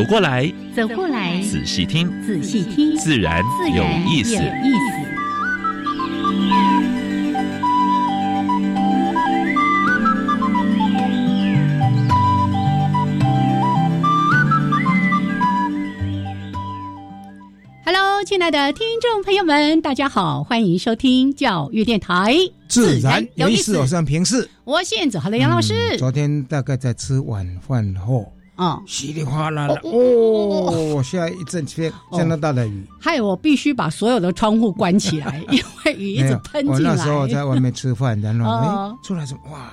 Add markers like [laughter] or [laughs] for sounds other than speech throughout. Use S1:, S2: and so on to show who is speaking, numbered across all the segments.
S1: 走过来，
S2: 走过来，
S1: 仔细听，
S2: 仔细听，
S1: 自然有意思意思 hello。
S2: 亲爱的听众朋友们，大家好，欢迎收听教育电台。
S3: 自然有意思，我是平视，
S2: 我现在好了杨老师。
S3: 昨天大概在吃晚饭后，啊，稀里哗啦的，哦，下一阵天相当大的雨，
S2: 害我必须把所有的窗户关起来，[laughs] 因为雨一直喷进
S3: 来。我那时候在外面吃饭，然后哎，出来什么哇，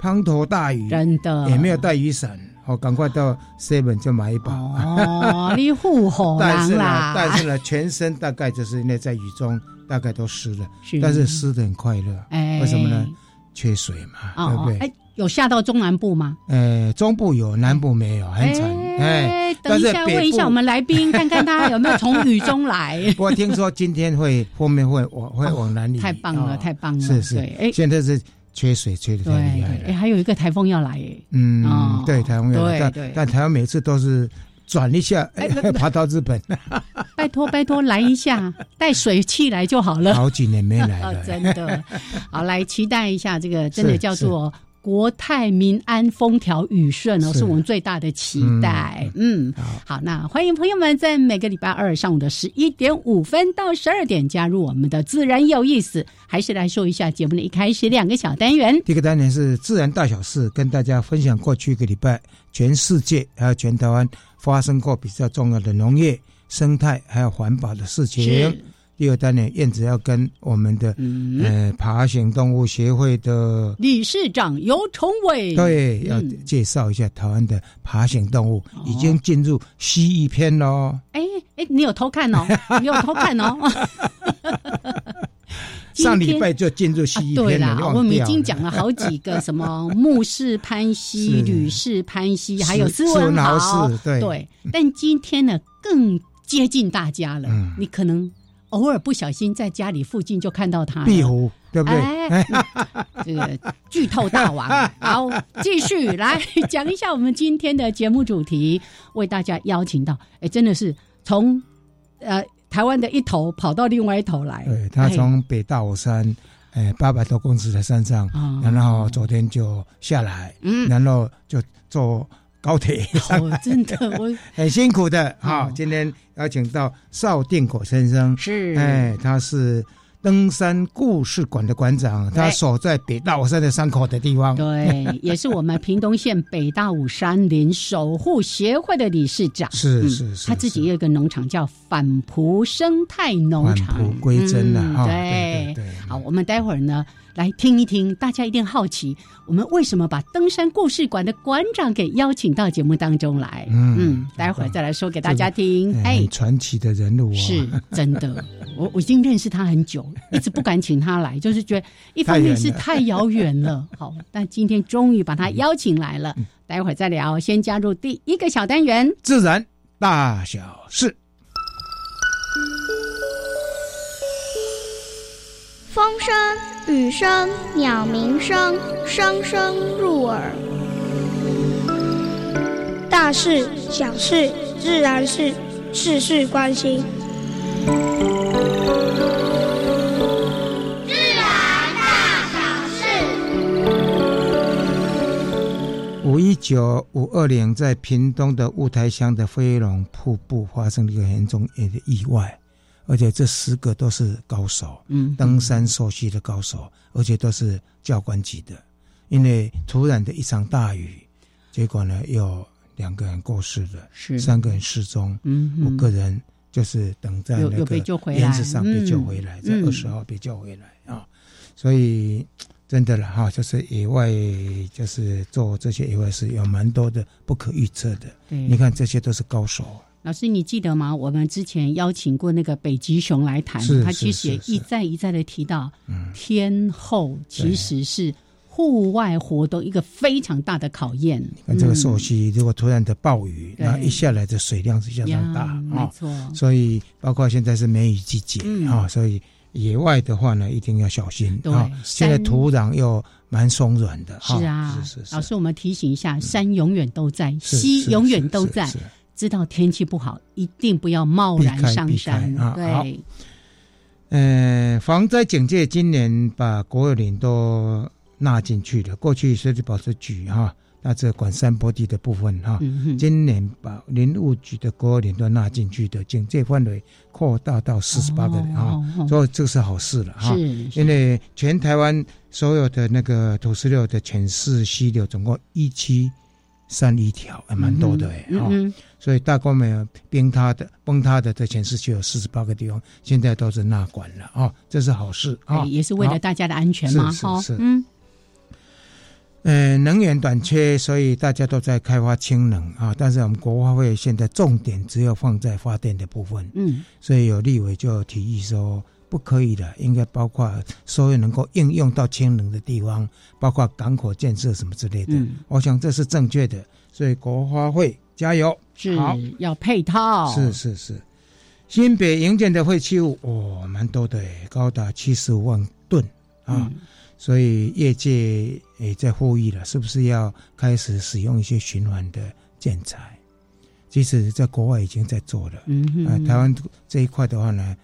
S3: 滂沱大雨，
S2: 真的
S3: 也没有带雨伞。我赶快到 seven 就买一把。
S2: 哦，[laughs] 你护红
S3: 但是呢，但是呢，全身大概就是那在雨中大概都湿了，但是湿的很快乐。哎，为什么呢？缺水嘛，对不对？哎，
S2: 有下到中南部吗？
S3: 呃，中部有，南部没有，很惨。
S2: 哎，等一下问一下我们来宾，[laughs] 看看他有没有从雨中来。[laughs]
S3: 不过听说今天会后面会往会往南里。
S2: 太棒了，太棒了。
S3: 是是，哎，现在是。缺水缺的太厉害了，哎，
S2: 还有一个台风要来，哎，
S3: 嗯，对，台风要来，但但台湾每次都是转一下，哎，爬到日本，[laughs]
S2: 拜托拜托来一下，带水汽来就好了，
S3: 好几年没来了，
S2: 真的，好来期待一下这个，真的叫做。国泰民安，风调雨顺哦，是我们最大的期待。嗯，好，那欢迎朋友们在每个礼拜二上午的十一点五分到十二点加入我们的自然有意思。还是来说一下节目的一开始两个小单元。
S3: 第一个单元是自然大小事，跟大家分享过去一个礼拜全世界还有全台湾发生过比较重要的农业、生态还有环保的事情。第二单元，燕子要跟我们的呃爬行动物协会的
S2: 理事长尤崇伟
S3: 对，要介绍一下台湾的爬行动物，已经进入蜥蜴篇喽。
S2: 哎哎，你有偷看哦？[laughs] 你有偷看哦？[laughs]
S3: 上礼拜就进入蜥蜴篇了。
S2: 我们已经讲了好几个什么 [laughs] 木氏攀蜥、吕氏攀蜥，还有斯文豪。对，但今天呢，更接近大家了。你可能。偶尔不小心在家里附近就看到它，
S3: 壁虎对不对？[laughs]
S2: 这个剧透大王，好，继续来讲一下我们今天的节目主题，为大家邀请到，哎，真的是从呃台湾的一头跑到另外一头来，
S3: 对他从北大武山，哎，八百多公尺的山上，然后昨天就下来，嗯，然后就坐。高铁，
S2: 真的 [laughs] 我
S3: 很辛苦的。好，今天邀请到邵定国先生，
S2: 是，
S3: 哎，他是登山故事馆的馆长，他所在北大武山的山口的地方，
S2: 对，[laughs] 也是我们屏东县北大武山林守护协会的理事长，
S3: 是是是，
S2: 他自己有一个农场叫反璞生态农场，
S3: 返璞归真了，
S2: 对对，好，我们待会儿呢。来听一听，大家一定好奇，我们为什么把登山故事馆的馆长给邀请到节目当中来？嗯，待会儿再来说给大家听。
S3: 哎，传奇的人物
S2: 是真的，我 [laughs] 我已经认识他很久，一直不敢请他来，就是觉得一方面是太遥远了。好，但今天终于把他邀请来了，待会儿再聊。先加入第一个小单元：
S3: 自然大小事。
S4: 风声、雨声、鸟鸣声，声声入耳。大事、小事、自然是事事关心。自然大小事。
S3: 五一九五二年，在屏东的雾台乡的飞龙瀑布发生了一个严重的意外。而且这十个都是高手，嗯，登山熟悉的高手，而且都是教官级的。因为突然的一场大雨，结果呢，有两个人过世了，是三个人失踪，嗯，五个人就是等在那个岩石上被救回来，在二十号被救回来啊。所以。真的了哈，就是野外就是做这些野外事有蛮多的不可预测的。
S2: 对，
S3: 你看这些都是高手。
S2: 老师，你记得吗？我们之前邀请过那个北极熊来谈，他其实也一再一再的提到，天后其实是户外活动一个非常大的考验。
S3: 你看这个朔溪，如果突然的暴雨，然后一下来的水量是相当大，
S2: 没错。
S3: 所以包括现在是梅雨季节啊，所以野外的话呢，一定要小心啊。现在土壤又蛮松软的，
S2: 是啊。是是是。老师，我们提醒一下：山永远都在，溪永远都在。知道天气不好，一定不要贸然上山。对，
S3: 呃，防灾警戒今年把国有林都纳进去了。过去水质保持局哈，那这管山坡地的部分哈，今年把林务局的国有林都纳进去的警戒范围扩大到四十八个人啊，所以这是好事了哈。因为全台湾所有的那个土石流的全市溪流，总共一七三一条，还蛮多的哎哈。所以大公园崩塌的崩塌的在全市就有四十八个地方，现在都是纳管了啊，这是好事啊，
S2: 也是为了大家的安全嘛，
S3: 是是嗯，呃，能源短缺，所以大家都在开发氢能啊，但是我们国发会现在重点只有放在发电的部分，嗯，所以有立委就提议说不可以的，应该包括所有能够应用到氢能的地方，包括港口建设什么之类的，我想这是正确的，所以国发会。加油！
S2: 是要配套。
S3: 是是是，新北营建的废弃物哦，蛮多的高达七十五万吨啊！所以业界也在呼吁了，是不是要开始使用一些循环的建材？即使在国外已经在做了，嗯哼，台湾这一块的话呢，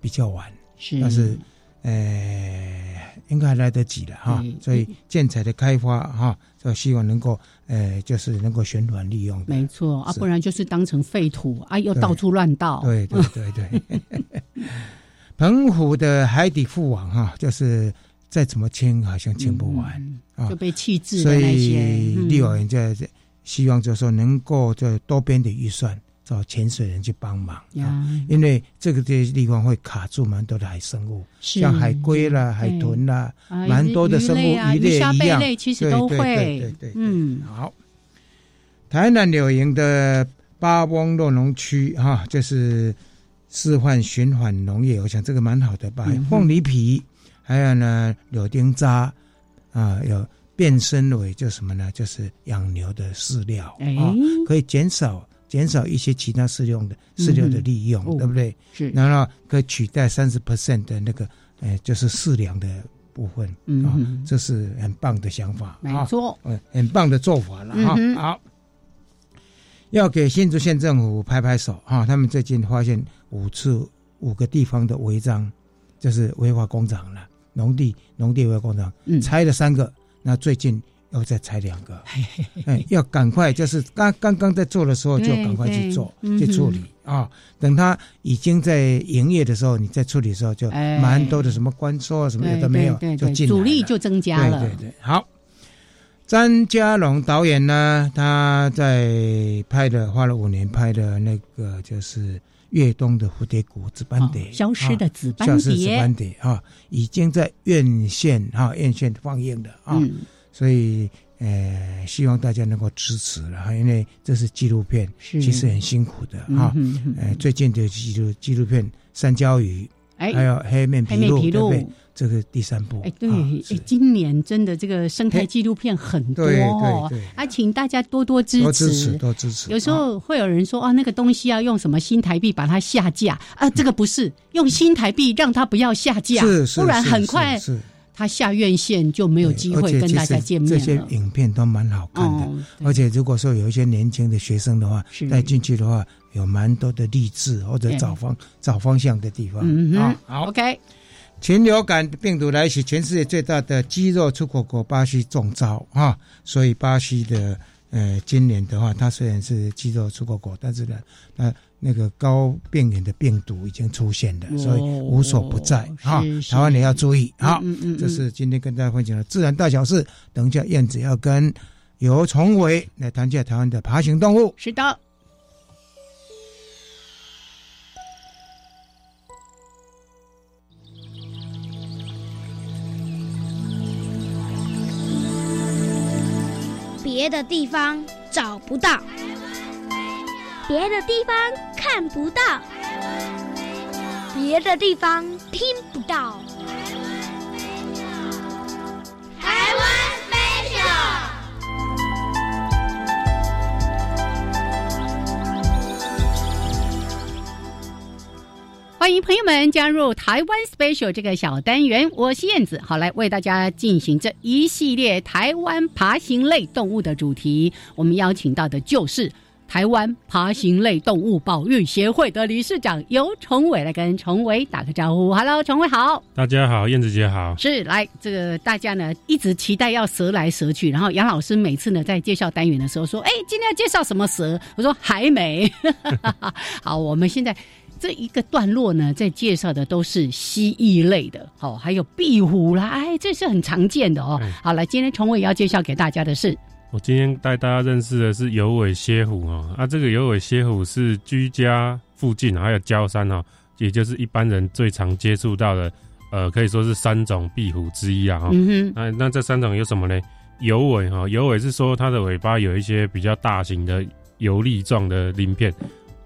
S3: 比较晚，
S2: 是，
S3: 但是呃，应该还来得及的哈。所以建材的开发哈。就希望能够，呃，就是能够循环利用。
S2: 没错啊，不然就是当成废土啊，又到处乱倒。
S3: 对对对对。[laughs] 澎湖的海底覆网哈，就是再怎么清，好像清不完
S2: 啊，就被弃置
S3: 所以立委在希望就是说，能够就多边的预算。找潜水人去帮忙啊，因为这个这些地方会卡住蛮多的海生物，像海龟啦、海豚啦，蛮多的生物鱼类一样，
S2: 其实都会。对
S3: 对对，嗯，好。台南柳营的八翁洛农区哈，就是示范循环农业，我想这个蛮好的，吧凤梨皮还有呢柳丁渣啊，有变身为就什么呢？就是养牛的饲料啊，可以减少。减少一些其他饲料的饲料的利用，对不对？
S2: 是，
S3: 然后可以取代三十 percent 的那个，呃，就是饲粮的部分啊，这是很棒的想法，
S2: 没错，
S3: 嗯，很棒的做法了哈。好，要给新竹县政府拍拍手哈，他们最近发现五次五个地方的违章，就是违法工厂了，农地农地违法工厂，拆了三个，那最近。要再拆两个，哎，要赶快，就是刚刚刚在做的时候就赶快去做去处理啊！等他已经在营业的时候，你在处理的时候就蛮多的什么关收啊什么的都没有，就进
S2: 主力就增加了。
S3: 对对对，好。张家龙导演呢，他在拍的花了五年拍的那个就是粤东的蝴蝶谷紫斑蝶，
S2: 消失的紫斑
S3: 蝶，消失紫斑蝶啊，已经在院线哈院线放映的啊。所以，呃，希望大家能够支持了，因为这是纪录片，其实很辛苦的哈。呃，最近的纪录纪录片《三焦鱼》，哎，还有黑面皮鹭，对不对？这个第三部。
S2: 哎，对，哎，今年真的这个生态纪录片很多哦，啊，请大家多多支持，
S3: 多支持，多支持。
S2: 有时候会有人说啊，那个东西要用什么新台币把它下架啊？这个不是用新台币让它不要下架，不然很快。他下院线就没有机会跟大家见面
S3: 这些影片都蛮好看的，而且如果说有一些年轻的学生的话带进去的话，有蛮多的励志或者找方找方向的地方啊。
S2: 好，OK。
S3: 禽流感病毒来袭，全世界最大的鸡肉出口国巴西中招啊！所以巴西的呃，今年的话，它虽然是鸡肉出口国，但是呢，那。那个高病源的病毒已经出现了所以无所不在哈台湾你要注意啊这是今天跟大家分享的自然大小事等一下燕子要跟游崇伟来谈一下台湾的爬行动物。
S2: 是的。
S4: 别的地方找不到。
S5: 别的地方看不到，
S4: 别的地方听不到。台湾 special。
S2: 欢迎朋友们加入台湾 Special 这个小单元，我是燕子，好来为大家进行这一系列台湾爬行类动物的主题。我们邀请到的就是台湾爬行类动物保育协会的理事长尤崇伟来跟崇伟打个招呼。Hello，崇伟好，
S6: 大家好，燕子姐好。
S2: 是来这个大家呢一直期待要蛇来蛇去，然后杨老师每次呢在介绍单元的时候说：“哎，今天要介绍什么蛇？”我说：“还没。[laughs] ”好，我们现在。这一个段落呢，在介绍的都是蜥蜴类的，哦，还有壁虎啦，哎，这是很常见的哦。好了，今天崇伟要介绍给大家的是，
S6: 我今天带大家认识的是有尾蝎虎哦。啊，这个有尾蝎虎是居家附近还有郊山哦，也就是一般人最常接触到的，呃，可以说是三种壁虎之一啊。嗯哼，那那这三种有什么呢？有尾哈，有尾是说它的尾巴有一些比较大型的游粒状的鳞片。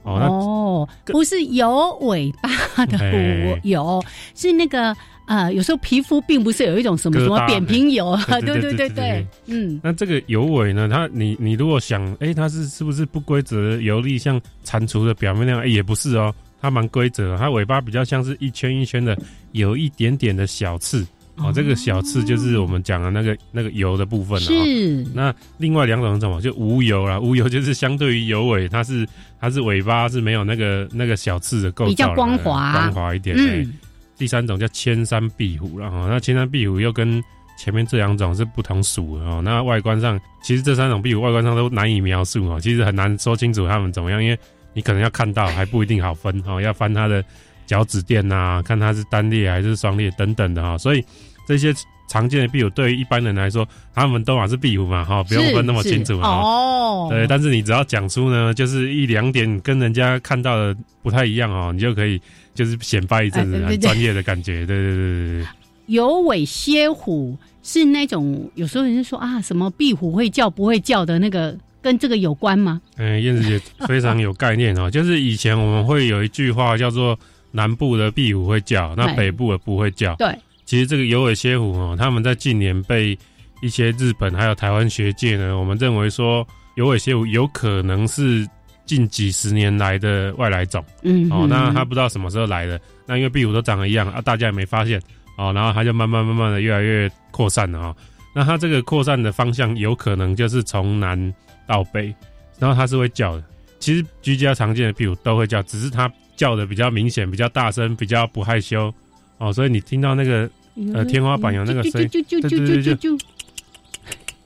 S2: 哦，不是有尾巴的虎，有是那个呃，有时候皮肤并不是有一种什么什么扁平疣，对对对对，嗯。
S6: 那这个油尾呢？它你你如果想，哎，它是是不是不规则游历，像蟾蜍的表面那样？也不是哦，它蛮规则，它尾巴比较像是一圈一圈的，有一点点的小刺。哦，这个小刺就是我们讲的那个那个油的部分了。
S2: 是。
S6: 那另外两种是什么？就无油啦，无油就是相对于油尾，它是它是尾巴是没有那个那个小刺的构造，
S2: 比较光滑，
S6: 光滑一点。嗯。第三种叫千山壁虎了哈，那千山壁虎又跟前面这两种是不同属的哦。那外观上，其实这三种壁虎外观上都难以描述哦，其实很难说清楚它们怎么样，因为你可能要看到还不一定好分哦，要翻它的脚趾垫呐，看它是单裂还是双裂等等的哈，所以。这些常见的壁虎对于一般人来说，他们都还是壁虎嘛，哈，不用分那么清楚哦。对，但是你只要讲出呢，就是一两点跟人家看到的不太一样哦，你就可以就是显摆一阵子很专业的感觉。对对对对对。
S2: 有尾蝎虎是那种有时候人家说啊，什么壁虎会叫不会叫的那个，跟这个有关吗？
S6: 嗯，燕子姐非常有概念哦，[laughs] 就是以前我们会有一句话叫做南部的壁虎会叫，那北部的不会叫。
S2: 对。
S6: 其实这个有尾蝎虎哦，他们在近年被一些日本还有台湾学界呢，我们认为说有尾蝎虎有可能是近几十年来的外来种。嗯，哦，那它不知道什么时候来的，那因为壁虎都长得一样啊，大家也没发现哦，然后它就慢慢慢慢的越来越扩散了啊。那它这个扩散的方向有可能就是从南到北，然后它是会叫的。其实居家常见的壁虎都会叫，只是它叫的比较明显、比较大声、比较不害羞哦，所以你听到那个。呃，天花板有那个声音，对对对对，就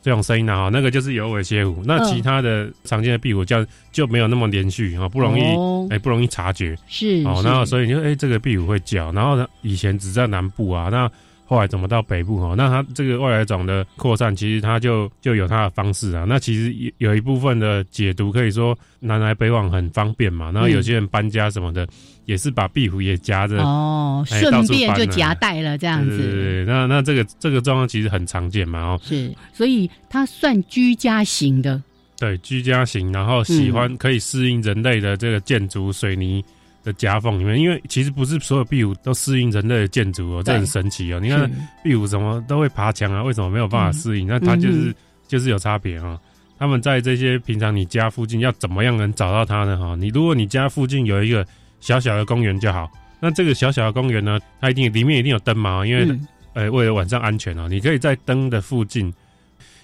S6: 这种声音啊哈，那个就是有尾蝎虎。那其他的常见的壁虎叫就没有那么连续啊，不容易哎，不容易察觉。
S2: 是
S6: 哦，那所以就哎，这个壁虎会叫。然后呢，以前只在南部啊，那后来怎么到北部哈？那它这个外来种的扩散，其实它就就有它的方式啊。那其实有有一部分的解读可以说南来北往很方便嘛。然后有些人搬家什么的。也是把壁虎也夹着
S2: 哦，顺便就夹带了这样子。
S6: 对，那那这个这个状况其实很常见嘛，哦，
S2: 是，所以它算居家型的。
S6: 对，居家型，然后喜欢可以适应人类的这个建筑水泥的夹缝里面，因为其实不是所有壁虎都适应人类的建筑哦，这很神奇哦。你看壁虎怎么都会爬墙啊，为什么没有办法适应？那它就是就是有差别啊。他们在这些平常你家附近要怎么样能找到它呢？哈，你如果你家附近有一个。小小的公园就好。那这个小小的公园呢，它一定里面一定有灯嘛，因为呃为了晚上安全哦，你可以在灯的附近，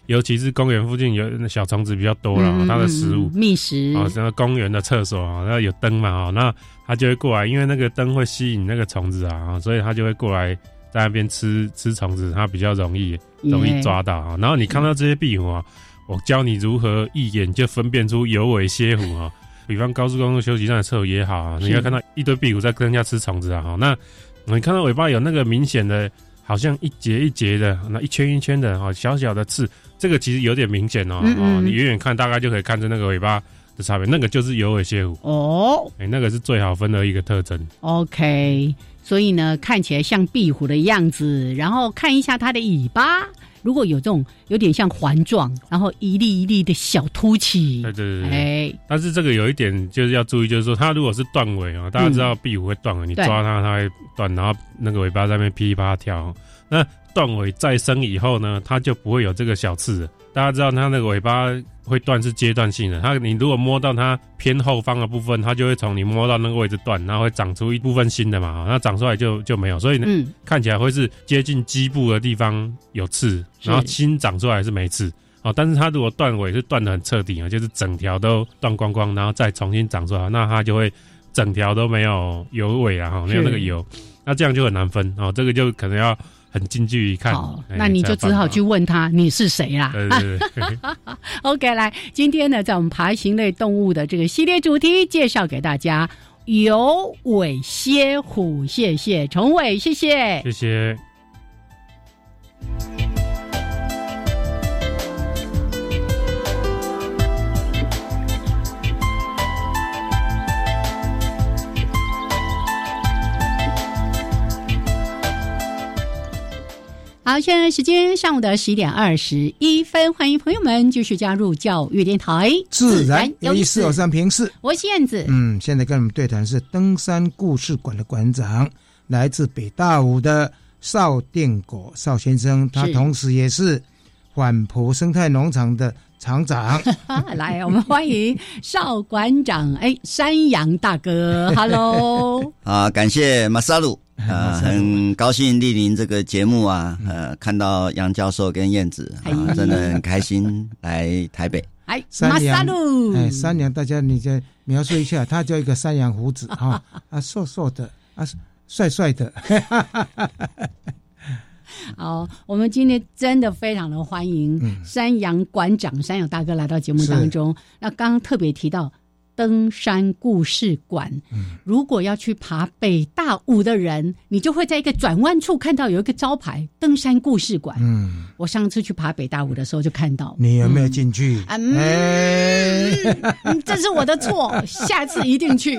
S6: 尤其是公园附近有小虫子比较多了，它的食物
S2: 觅食
S6: 啊，像公园的厕所啊，那有灯嘛啊，那它就会过来，因为那个灯会吸引那个虫子啊，所以它就会过来在那边吃吃虫子，它比较容易容易抓到啊。然后你看到这些壁虎啊，我教你如何一眼就分辨出有尾蝎虎啊。比方高速公路休息站的车也好啊，你要看到一堆壁虎在跟人家吃虫子啊，哈，那你看到尾巴有那个明显的，好像一节一节的，那一圈一圈的，哈，小小的刺，这个其实有点明显哦，哦，你远远看大概就可以看出那个尾巴的差别，那个就是有尾蝎虎哦，哎，那个是最好分的一个特征。
S2: OK，所以呢，看起来像壁虎的样子，然后看一下它的尾巴。如果有这种有点像环状，然后一粒一粒的小凸起，
S6: 对对对，哎，但是这个有一点就是要注意，就是说它如果是断尾啊，大家知道壁虎会断尾，你抓它它会断，然后那个尾巴在那边噼里啪啦跳，那断尾再生以后呢，它就不会有这个小刺。大家知道它那个尾巴会断是阶段性的，它你如果摸到它偏后方的部分，它就会从你摸到那个位置断，然后会长出一部分新的嘛，那长出来就就没有，所以呢，看起来会是接近基部的地方有刺，然后新长出来是没刺哦。但是它如果断尾是断的很彻底啊，就是整条都断光光，然后再重新长出来，那它就会整条都没有油尾啊，哈，没有那个油，那这样就很难分哦。这个就可能要。很近距离看，好，
S2: 那你就只好去问他你是谁啦。[laughs] OK，来，今天呢，在我们爬行类动物的这个系列主题，介绍给大家有尾蝎虎，谢谢崇伟，谢谢，
S6: 谢谢。
S2: 好，现在时间上午的十一点二十一分，欢迎朋友们继续加入教育电台。
S3: 自然有意思，我上平视，
S2: 我是燕子。
S3: 嗯，现在跟我们对谈是登山故事馆的馆长，来自北大武的邵定国邵先生，他同时也是缓坡生态农场的厂长。[laughs]
S2: 来，我们欢迎邵馆长，哎，山羊大哥，Hello。[laughs]
S7: 啊，感谢马萨鲁。啊，[laughs] 很高兴莅临这个节目啊，呃，看到杨教授跟燕子啊，真的很开心来台北。
S2: 哎，山羊，
S3: 哎，山羊，大家你再描述一下，他叫一个山羊胡子 [laughs] 哈，啊，瘦瘦的，啊，帅帅的。[laughs]
S2: 好，我们今天真的非常的欢迎山羊馆长、山羊大哥来到节目当中。那刚刚特别提到。登山故事馆，如果要去爬北大五的人，你就会在一个转弯处看到有一个招牌“登山故事馆”。嗯，我上次去爬北大五的时候就看到。
S3: 你有没有进去？嗯，
S2: 这是我的错，下次一定去。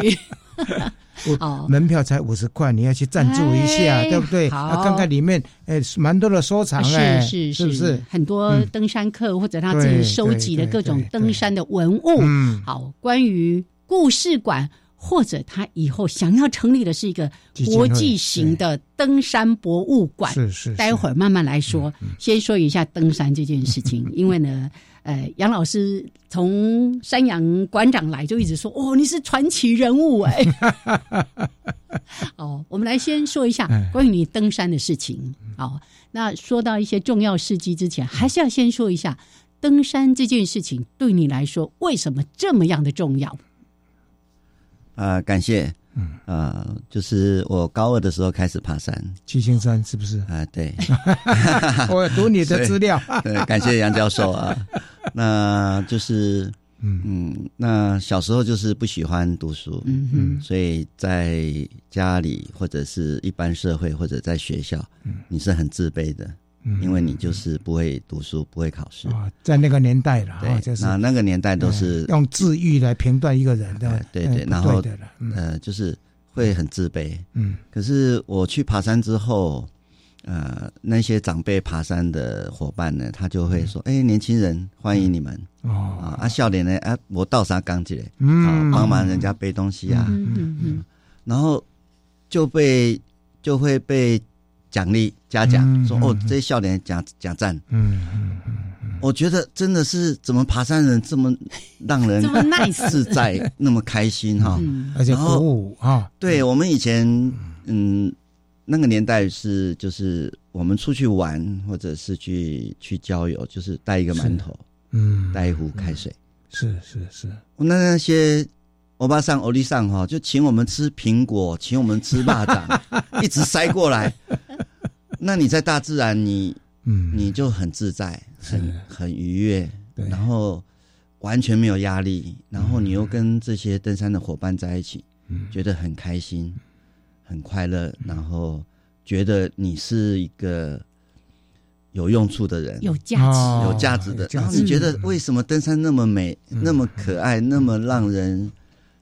S2: [laughs]
S3: 哦，门票才五十块，你要去赞助一下，对不对？
S2: 好，
S3: 看看里面，哎，蛮多的收藏哎，
S2: 是
S3: 是是不是？
S2: 很多登山客或者他自己收集的各种登山的文物。嗯，好，关于故事馆。或者他以后想要成立的是一个国际型的登山博物馆，
S3: 是是。
S2: 待会儿慢慢来说，先说一下登山这件事情。[laughs] 因为呢，呃，杨老师从山羊馆长来就一直说：“哦，你是传奇人物哎。[laughs] ”哦，我们来先说一下关于你登山的事情。好，那说到一些重要事迹之前，还是要先说一下登山这件事情对你来说为什么这么样的重要。
S7: 啊，感谢，嗯，啊，就是我高二的时候开始爬山，
S3: 七星山是不是？
S7: 啊，对，[laughs]
S3: 我读你的资料，[laughs]
S7: 对，感谢杨教授啊，[laughs] 那就是，嗯。嗯，那小时候就是不喜欢读书，嗯嗯，所以在家里或者是一般社会或者在学校，嗯，你是很自卑的。因为你就是不会读书，不会考试。
S3: 啊，在那个年代了，
S7: 对，那那个年代都是
S3: 用自愈来评断一个人的，
S7: 对对，然后呃，就是会很自卑，嗯。可是我去爬山之后，呃，那些长辈爬山的伙伴呢，他就会说：“哎，年轻人，欢迎你们。哦。啊，笑脸呢啊，我倒啥钢筋嘞，嗯，帮忙人家背东西啊，嗯嗯，然后就被就会被。”奖励嘉奖，说哦，这些笑脸奖奖赞。嗯嗯嗯，我觉得真的是怎么爬山人这么让人 [laughs] 自在，那么开心哈，
S3: 而且鼓舞啊。
S7: 对我们以前嗯。那个年代是就是我们出去玩或者是去去郊游，就是带一个馒头，嗯，带一壶开水，
S3: 是是是。
S7: 那那些欧巴桑、欧丽桑哈，就请我们吃苹果，请我们吃蚂蚱，[laughs] 一直塞过来。那你在大自然，你嗯，你就很自在，很很愉悦，然后完全没有压力，然后你又跟这些登山的伙伴在一起，嗯，觉得很开心，很快乐，然后觉得你是一个有用处的人，
S2: 有价值、
S7: 有价值的。然后你觉得为什么登山那么美、那么可爱、那么让人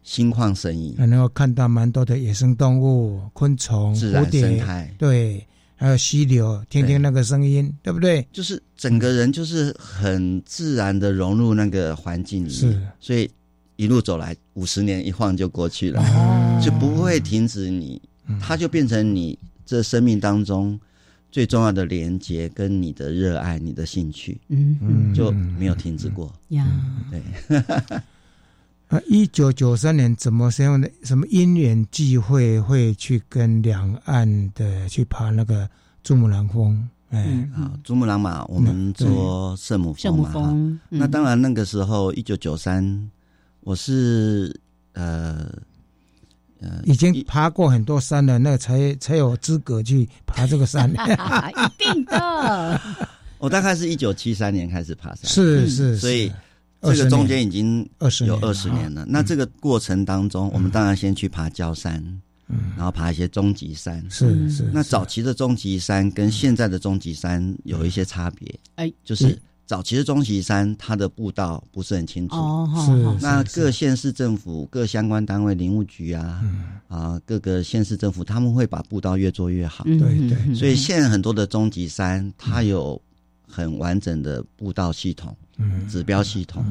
S7: 心旷神怡？
S3: 还能够看到蛮多的野生动物、昆虫、
S7: 自然生态，
S3: 对。还有溪流，听听那个声音，对不对？
S7: 就是整个人就是很自然的融入那个环境里面，所以一路走来，五十年一晃就过去了，就不会停止你，它就变成你这生命当中最重要的连接，跟你的热爱、你的兴趣，嗯，就没有停止过呀。对。
S3: 啊，一九九三年怎么什么的什么因缘际会会去跟两岸的去爬那个珠穆朗峰？哎，
S7: 啊，珠穆朗玛，我们做圣母峰嘛。哈，那当然那个时候一九九三，我是呃
S3: 呃已经爬过很多山了，那才才有资格去爬这个山。[laughs]
S2: 一定的。[laughs]
S7: 我大概是一九七三年开始爬山，
S3: 是是，
S7: 所以。这个中间已经有二十年了。那这个过程当中，我们当然先去爬焦山，嗯，然后爬一些终极山。
S3: 是是。
S7: 那早期的终极山跟现在的终极山有一些差别。哎，就是早期的终极山，它的步道不是很清楚。哦，是。那各县市政府、各相关单位、林务局啊，啊，各个县市政府，他们会把步道越做越好。
S3: 对对。
S7: 所以现在很多的终极山，它有很完整的步道系统。指标系统，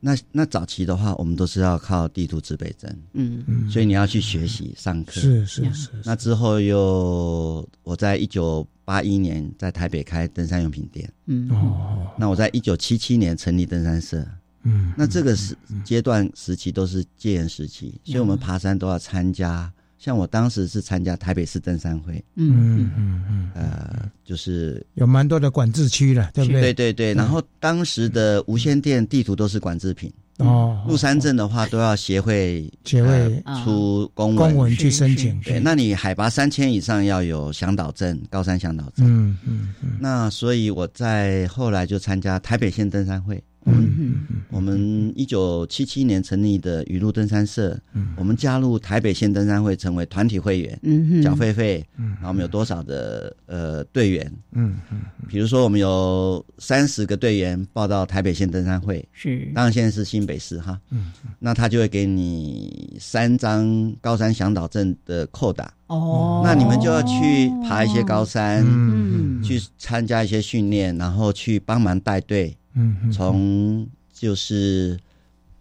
S7: 那那早期的话，我们都是要靠地图指北针，嗯。嗯，所以你要去学习上课，
S3: 是是是。
S7: 那之后又我在一九八一年在台北开登山用品店，嗯。哦，那我在一九七七年成立登山社，嗯，那这个时阶段时期都是戒严时期，所以我们爬山都要参加。像我当时是参加台北市登山会，嗯嗯嗯，呃，就是
S3: 有蛮多的管制区了，对不对？
S7: 对对对。然后当时的无线电地图都是管制品哦，入山镇的话都要协会
S3: 协会
S7: 出公文
S3: 公文去申请。
S7: 对，那你海拔三千以上要有向导证，高山向导证。嗯嗯嗯。那所以我在后来就参加台北县登山会。嗯嗯我们一九七七年成立的雨露登山社，嗯，我们加入台北县登山会，成为团体会员，嗯缴费费，嗯，然后我们有多少的呃队员，嗯嗯，比如说我们有三十个队员报到台北县登山会，
S2: 是，
S7: 当然现在是新北市哈，嗯，那他就会给你三张高山向导证的扣打，哦，那你们就要去爬一些高山，嗯，去参加一些训练，然后去帮忙带队。嗯，从就是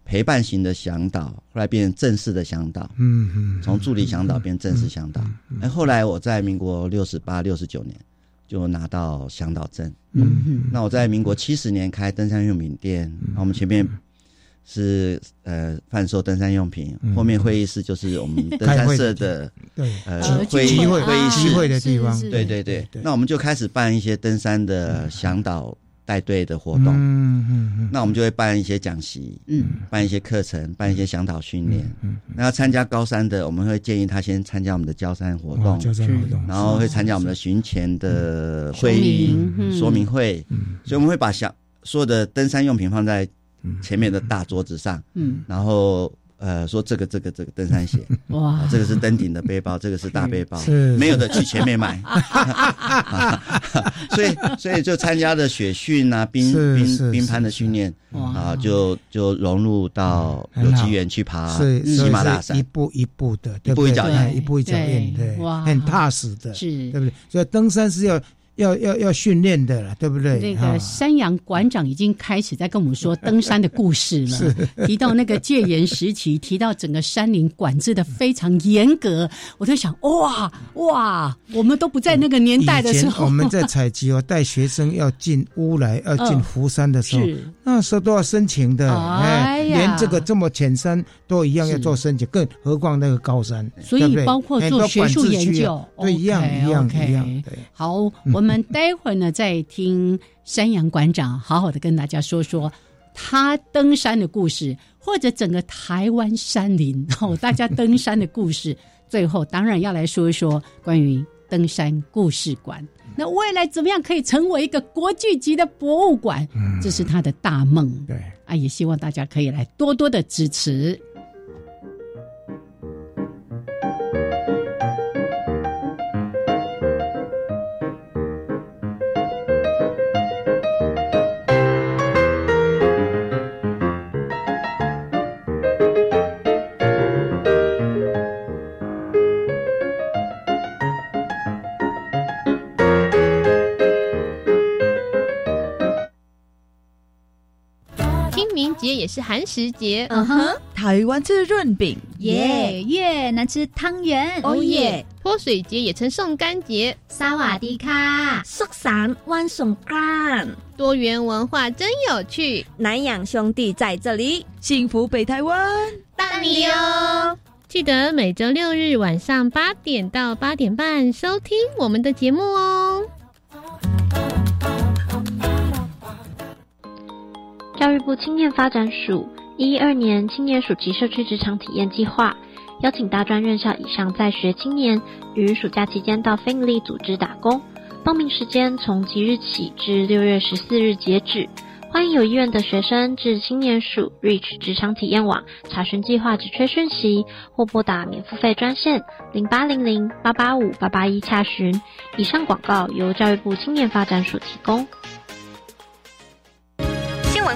S7: 陪伴型的向导，后来变成正式的向导。嗯嗯，从助理向导变正式向导。哎，后来我在民国六十八、六十九年就拿到向导证。嗯嗯，那我在民国七十年开登山用品店，我们前面是呃贩售登山用品，后面会议室就是我们登山社的
S3: 对
S7: 呃会议会议
S3: 室会的地方。
S7: 对对对，那我们就开始办一些登山的向导。带队的活动，嗯嗯嗯，那我们就会办一些讲习，嗯，办一些课程，办一些向导训练，嗯，那要参加高山的，我们会建议他先参加我们的交山活动，
S3: 焦山活动，
S7: 然后会参加我们的巡前的会议说明会，嗯，所以我们会把想所有的登山用品放在前面的大桌子上，嗯，然后。呃，说这个这个这个登山鞋，[laughs] 哇，这个是登顶的背包，[laughs] 这个是大背包，没有的去前面买，[laughs] 所以所以就参加的雪训啊，冰冰冰攀的训练啊，就就融入到有机缘去爬喜马拉雅山，
S3: 一步一步的，
S7: 一步一脚印，
S3: 一步一脚印，对，很踏实的，是，对不对？所以登山是要。要要要训练的了，对不对？
S2: 那个山羊馆长已经开始在跟我们说登山的故事了，[laughs] 提到那个戒严时期，提到整个山林管制的非常严格。我在想，哇哇，我们都不在那个年代的时候，
S3: 我们在采集哦，带学生要进屋来，要进湖山的时候，那时候都要申请的，哎，连这个这么浅山都一样要做申请，更何况那个高山，
S2: 所以包括做学术研究，
S3: 对，一样一样一样，对，
S2: 好，我们。我们待会儿呢，再听山羊馆长好好的跟大家说说他登山的故事，或者整个台湾山林 [laughs] 哦，大家登山的故事。最后当然要来说一说关于登山故事馆。那未来怎么样可以成为一个国际级的博物馆？这是他的大梦。
S3: 对
S2: 啊，也希望大家可以来多多的支持。
S8: 节也是寒食节。
S9: 嗯哼，台湾吃润饼，
S10: 耶！越南吃汤圆，
S8: 哦耶！泼水节也称送干节，
S10: 萨瓦迪卡，
S11: 苏散万送干。
S8: 多元文化真有趣，
S11: 南洋兄弟在这里，
S9: 幸福北台湾，
S8: 大你哦！记得每周六日晚上八点到八点半收听我们的节目哦。
S12: 教育部青年发展署一一二年青年暑期社区职场体验计划，邀请大专院校以上在学青年于暑假期间到非营利组织打工。报名时间从即日起至六月十四日截止。欢迎有意愿的学生至青年署 Reach 职场体验网查询计划职缺讯息，或拨打免付费专线零八零零八八五八八一查询。以上广告由教育部青年发展署提供。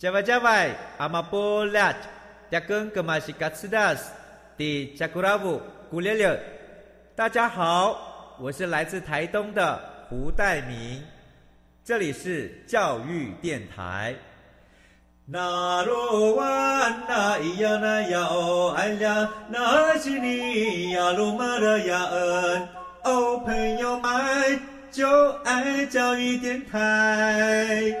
S13: 加外加外，阿玛波拉，扎根格玛西卡斯达斯，迪加古拉布古列列。大家好，我是来自台东的胡代明，这里是教育电台。那罗哇那咿呀那呀哦哎呀，那是你呀鲁玛的呀恩哦，朋友们就爱教育电台。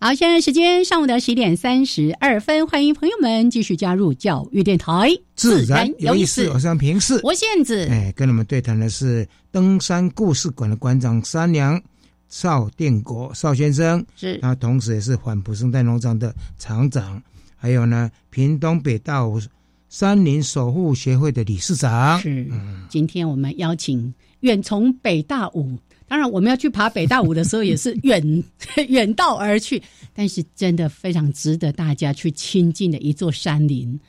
S2: 好，现在时间上午的十点三十二分，欢迎朋友们继续加入教育电台，
S3: 自然有意思。我是平视，
S2: 我现子。
S3: 哎，跟你们对谈的是登山故事馆的馆长三娘邵殿国邵先生，
S2: 是，
S3: 他同时也是环普生态农场的厂长，还有呢屏东北大武山林守护协会的理事长。
S2: 是，今天我们邀请远从北大武。当然，我们要去爬北大武的时候，也是远 [laughs] 远道而去，但是真的非常值得大家去亲近的一座山林，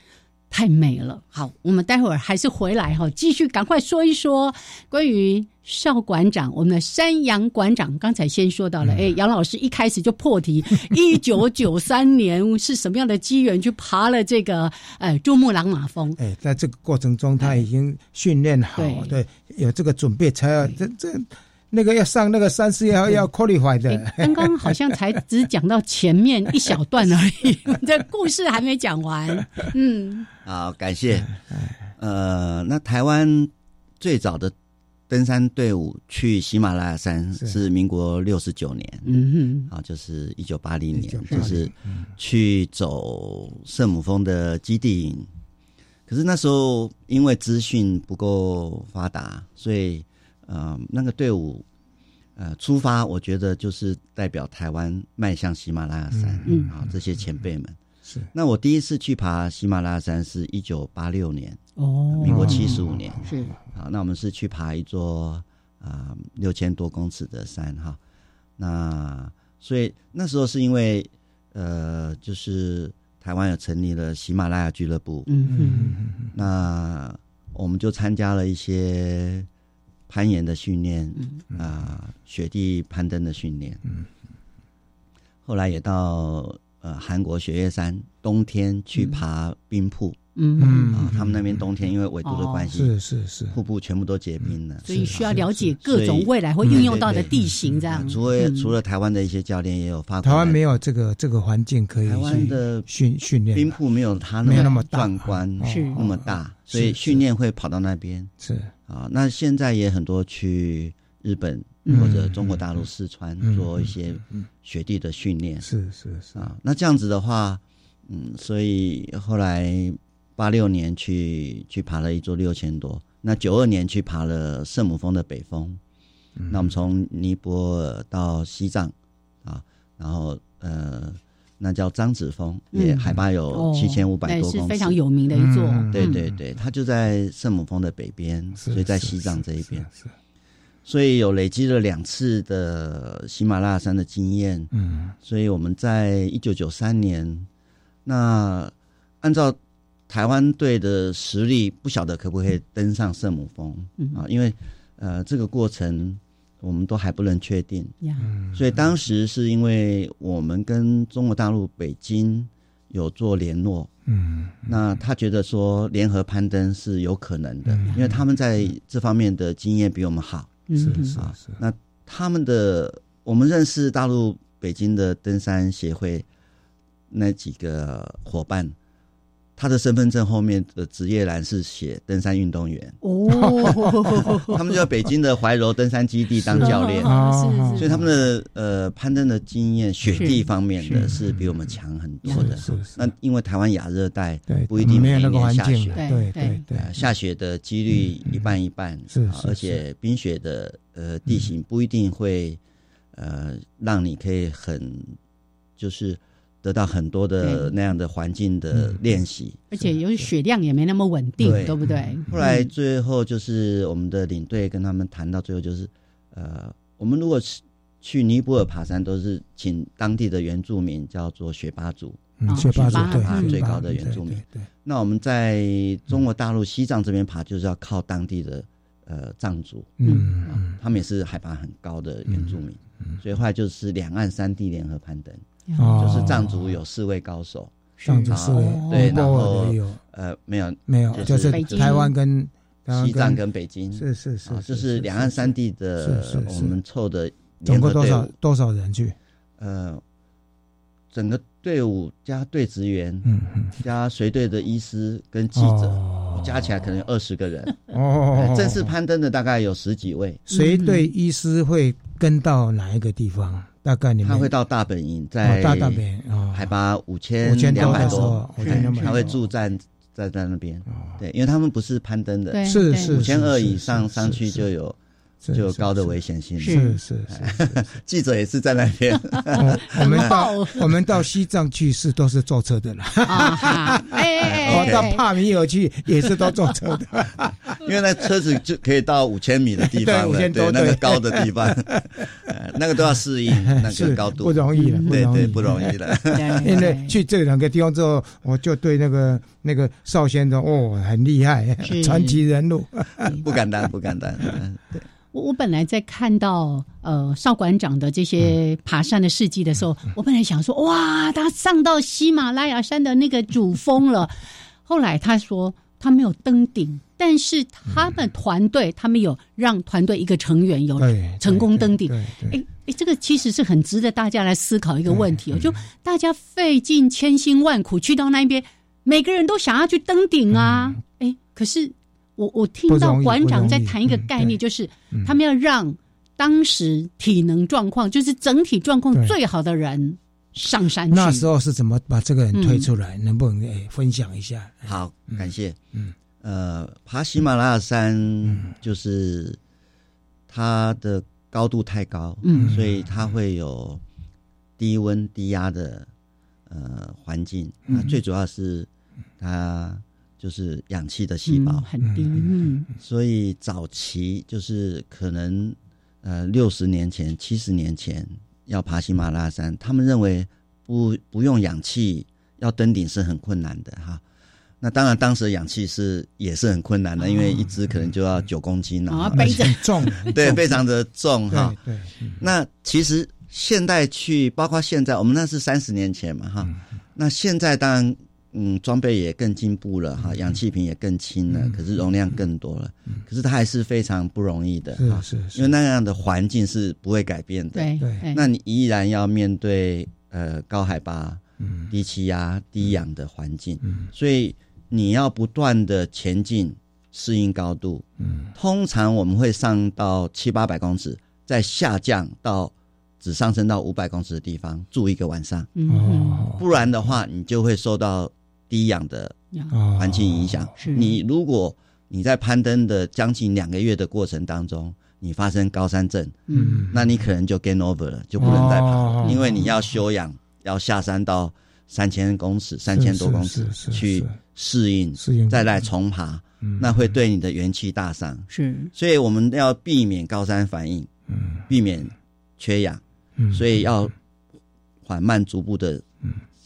S2: 太美了。好，我们待会儿还是回来哈，继续赶快说一说关于邵馆长，我们的山羊馆长。刚才先说到了，哎，杨老师一开始就破题，一九九三年是什么样的机缘去爬了这个呃珠穆朗玛峰？
S3: 哎，在这个过程中他已经训练好，对，有这个准备才要这这。那个要上那个三四要要 qualify 的，
S2: 刚刚好像才只讲到前面一小段而已，[laughs] 这故事还没讲完。嗯，
S7: 好，感谢。呃，那台湾最早的登山队伍去喜马拉雅山是民国六十九年，嗯哼，啊，就是一九八零年，就是去走圣母峰的基地营。可是那时候因为资讯不够发达，所以。呃，那个队伍，呃，出发，我觉得就是代表台湾迈向喜马拉雅山，嗯，啊，这些前辈们
S3: 是。
S7: 那我第一次去爬喜马拉雅山是一九八六年，哦，民国七十五年
S2: 是。
S7: 好，那我们是去爬一座啊六千多公尺的山哈。那所以那时候是因为呃，就是台湾有成立了喜马拉雅俱乐部，嗯嗯，那我们就参加了一些。攀岩的训练，啊，雪地攀登的训练，后来也到呃韩国雪岳山，冬天去爬冰瀑，嗯。啊，他们那边冬天因为纬度的关系，
S3: 是是是，
S7: 瀑布全部都结冰了，
S2: 所以需要了解各种未来会运用到的地形，这样。
S7: 除了除了台湾的一些教练也有发，
S3: 台湾没有这个这个环境可以，
S7: 台湾的
S3: 训训练
S7: 冰瀑没有它
S3: 那么
S7: 壮观，
S2: 是。
S7: 那么大，所以训练会跑到那边。
S3: 是。
S7: 啊，那现在也很多去日本或者中国大陆四川做一些雪地的训练，
S3: 是是是。
S7: 啊。那这样子的话，嗯，所以后来八六年去去爬了一座六千多，那九二年去爬了圣母峰的北峰，那我们从尼泊尔到西藏啊，然后呃。那叫张子峰，也海拔有七千五百多公
S2: 尺，是非常有名的一座。
S7: 对对对，它就在圣母峰的北边，所以在西藏这一边。所以有累积了两次的喜马拉雅山的经验。嗯，所以我们在一九九三年，那按照台湾队的实力，不晓得可不可以登上圣母峰啊？因为呃，这个过程我们都还不能确定。所以当时是因为我们跟中国大陆北京有做联络，嗯，那他觉得说联合攀登是有可能的，因为他们在这方面的经验比我们好。
S3: 是是是。
S7: 那他们的我们认识大陆北京的登山协会。那几个伙伴，他的身份证后面的职业栏是写登山运动员。哦，[laughs] 他们就在北京的怀柔登山基地当教练，所以他们的呃攀登的经验、雪地方面的是比我们强很多的。那因为台湾亚热带不一定每年下雪，
S3: 对对对，
S7: 下雪的几率一半一半，
S3: 是
S7: 而且冰雪的呃地形不一定会呃让你可以很就是。得到很多的那样的环境的练习，
S2: 而且有血量也没那么稳定，对。不对？
S7: 后来最后就是我们的领队跟他们谈到最后就是，呃，我们如果是去尼泊尔爬山，都是请当地的原住民叫做雪巴族，
S3: 雪巴族
S7: 爬最高的原住民。
S3: 对，
S7: 那我们在中国大陆西藏这边爬，就是要靠当地的呃藏族，嗯，他们也是海拔很高的原住民，所以后来就是两岸三地联合攀登。就是藏族有四位高手，
S3: 藏族四位，
S7: 对，然后呃没有
S3: 没有，就是台湾跟
S7: 西藏跟北京，
S3: 是是是，
S7: 就是两岸三地的，我们凑的
S3: 总共多少多少人去？
S7: 呃，整个队伍加队职员，嗯嗯，加随队的医师跟记者，加起来可能有二十个人。哦，正式攀登的大概有十几位。
S3: 随队医师会跟到哪一个地方？大概你
S7: 他会到大本营，在
S3: 大大本营，
S7: 海拔五千两百多，他会驻站在在那边。对，因为他们不是攀登的，
S3: 是是
S7: 五千二以上上去就有。就有高的危险性，
S3: 是是是，[laughs]
S7: 记者也是在那边。[laughs]
S3: 我们到 [laughs] 我们到西藏去是都是坐车的了。我到帕米尔去也是都坐车的，
S7: 因为那车子就可以到五千米的地方了，对那个高的地方，那个都要适应那个高度，
S3: 不容易了，
S7: 对对，不容易了。
S3: 因为去这两个地方之后，我就对那个那个邵先生哦很厉害，传奇人物，
S7: 不敢当，不敢当，对。
S2: 我我本来在看到呃邵馆长的这些爬山的事迹的时候，我本来想说哇，他上到喜马拉雅山的那个主峰了。后来他说他没有登顶，但是他们团队他们有让团队一个成员有成功登顶。哎哎，这个其实是很值得大家来思考一个问题哦，就大家费尽千辛万苦去到那边，每个人都想要去登顶啊，哎，可是。我我听到馆长在谈一个概念，就是他们要让当时体能状况，就是整体状况最好的人上山。
S3: 那时候是怎么把这个人推出来？能不能诶分享一下？
S7: 好，感谢。嗯，呃，爬喜马拉雅山就是它的高度太高，嗯，所以它会有低温低压的呃环境。那最主要是它。就是氧气的细胞。
S2: 很低，嗯，
S7: 所以早期就是可能呃六十年前、七十年前要爬喜马拉雅山，他们认为不不用氧气要登顶是很困难的哈。那当然当时的氧气是也是很困难的，因为一只可能就要九公斤
S2: 啊，背着。[laughs]
S3: 重，
S7: 对，非常的重哈。
S3: 对，
S7: 那其实现代去，包括现在我们那是三十年前嘛哈，那现在当然。嗯，装备也更进步了哈，氧气瓶也更轻了，可是容量更多了，可是它还是非常不容易的
S3: 哈，是是，
S7: 因为那样的环境是不会改变的，
S2: 对对，
S7: 那你依然要面对呃高海拔、低气压、低氧的环境，所以你要不断的前进，适应高度，嗯，通常我们会上到七八百公尺，再下降到。只上升到五百公尺的地方住一个晚上，不然的话，你就会受到低氧的环境影响。是。你如果你在攀登的将近两个月的过程当中，你发生高山症，嗯，那你可能就 gain over 了，就不能再爬，因为你要休养，要下山到三千公尺、三千多公尺去适应，适应。再来重爬，那会对你的元气大伤。
S2: 是，
S7: 所以我们要避免高山反应，嗯。避免缺氧。嗯。所以要缓慢逐步的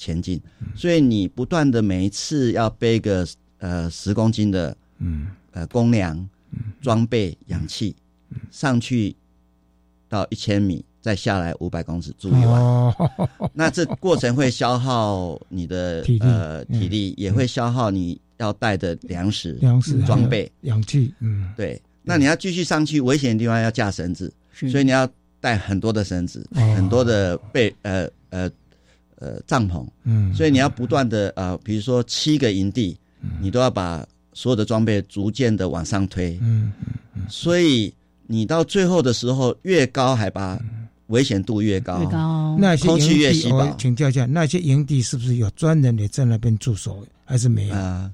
S7: 前进。所以你不断的每一次要背个呃十公斤的嗯。呃公粮、装备、氧气上去到一千米，再下来五百公尺住一晚。那这过程会消耗你的呃体力，也会消耗你要带的粮食、
S3: 粮食
S7: 装备、
S3: 氧气。嗯，
S7: 对。那你要继续上去，危险的地方要架绳子，所以你要带很多的绳子，很多的被呃呃呃帐篷，嗯，所以你要不断的呃，比如说七个营地，你都要把所有的装备逐渐的往上推，嗯嗯，所以你到最后的时候，越高海拔，危险度越高，
S2: 越高，
S3: 那些
S7: 空气越稀薄。
S3: 请教一下，那些营地是不是有专人也在那边驻守，还是没有？
S7: 啊。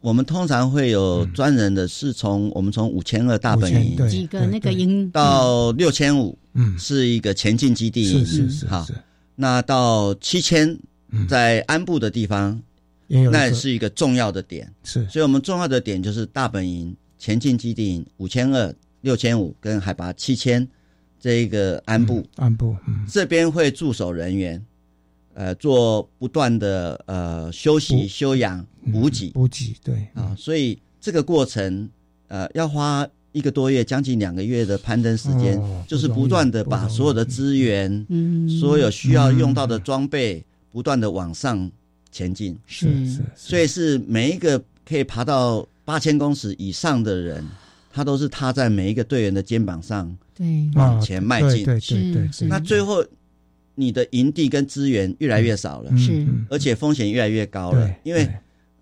S7: 我们通常会有专人的，是从我们从五千二大本营
S2: 几个那个营
S7: 到六千五，嗯，是一个前进基地，
S3: 是是是。好，
S7: 那到七千，在安部的地方，那也是一个重要的点，
S3: 是。
S7: 所以我们重要的点就是大本营、前进基地五千二、六千五跟海拔七千这一个安部，
S3: 安部
S7: 这边会驻守人员。呃，做不断的呃休息、休养、补给、
S3: 补给，对。
S7: 啊，所以这个过程呃要花一个多月，将近两个月的攀登时间，就是不断的把所有的资源、所有需要用到的装备，不断的往上前进。
S3: 是是，
S7: 所以是每一个可以爬到八千公尺以上的人，他都是踏在每一个队员的肩膀上，
S2: 对，
S7: 往前迈进。
S3: 对对对，
S7: 那最后。你的营地跟资源越来越少了，
S2: 是，
S7: 而且风险越来越高了，因为，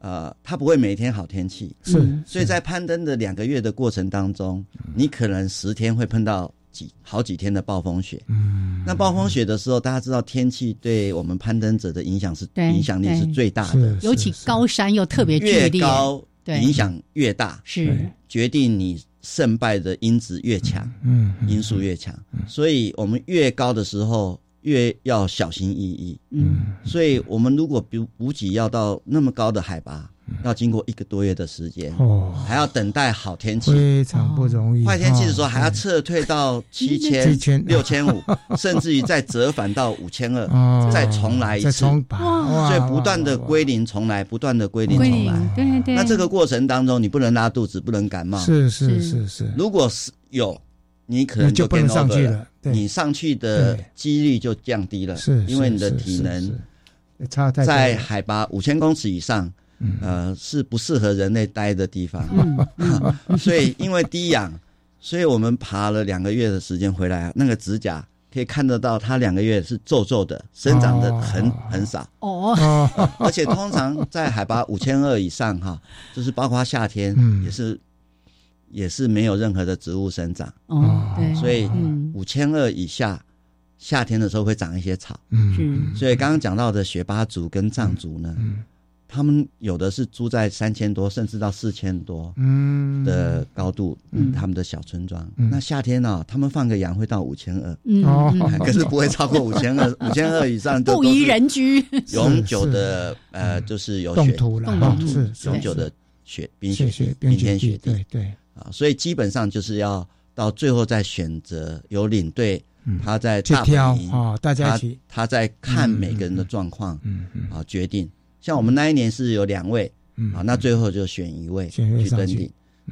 S7: 呃，它不会每天好天气，
S3: 是，
S7: 所以在攀登的两个月的过程当中，你可能十天会碰到几好几天的暴风雪，嗯，那暴风雪的时候，大家知道天气对我们攀登者的影响是影响力是最大的，
S2: 尤其高山又特别
S7: 越高，影响越大，
S2: 是。
S7: 决定你胜败的因子越强，嗯，因素越强，所以我们越高的时候。越要小心翼翼，嗯，所以我们如果比补给要到那么高的海拔，要经过一个多月的时间，哦，还要等待好天气，
S3: 非常不容易。
S7: 坏天气的时候还要撤退到七千、六千五，[laughs] 甚至于再折返到五千二，再重来一次，所以不断的归零重来，不断的归零。重来，
S2: 对对。
S7: 那这个过程当中，你不能拉肚子，不能感冒，
S3: 是是。是是。
S7: 如果是有。你可能
S3: 就不能上去了，
S7: 你上去的几率就降低了，
S3: 是，
S7: 因为你的体能
S3: 差太
S7: 在海拔五千公尺以上，呃，是不适合人类待的地方。[laughs] 所以因为低氧，所以我们爬了两个月的时间回来，那个指甲可以看得到，它两个月是皱皱的，生长的很很少。
S2: 哦，[laughs]
S7: 而且通常在海拔五千二以上，哈，就是包括夏天也是。也是没有任何的植物生长，
S2: 哦，对，
S7: 所以五千二以下，夏天的时候会长一些草，嗯，所以刚刚讲到的雪巴族跟藏族呢，他们有的是住在三千多，甚至到四千多，嗯。的高度，嗯，他们的小村庄，那夏天呢，他们放个羊会到五千二，嗯，可是不会超过 [laughs] 五千二，五千二以上
S2: 不宜人居，
S7: 永久的，呃，就是有
S3: 冻土了，
S7: 冻土是永久的雪冰雪冰天雪地，
S3: 对对。
S7: 啊，所以基本上就是要到最后再选择有领队，他在大本营
S3: 啊，大家一起，
S7: 他在看每个人的状况，嗯嗯，啊决定。像我们那一年是有两位，啊，那最后就选一位去登顶，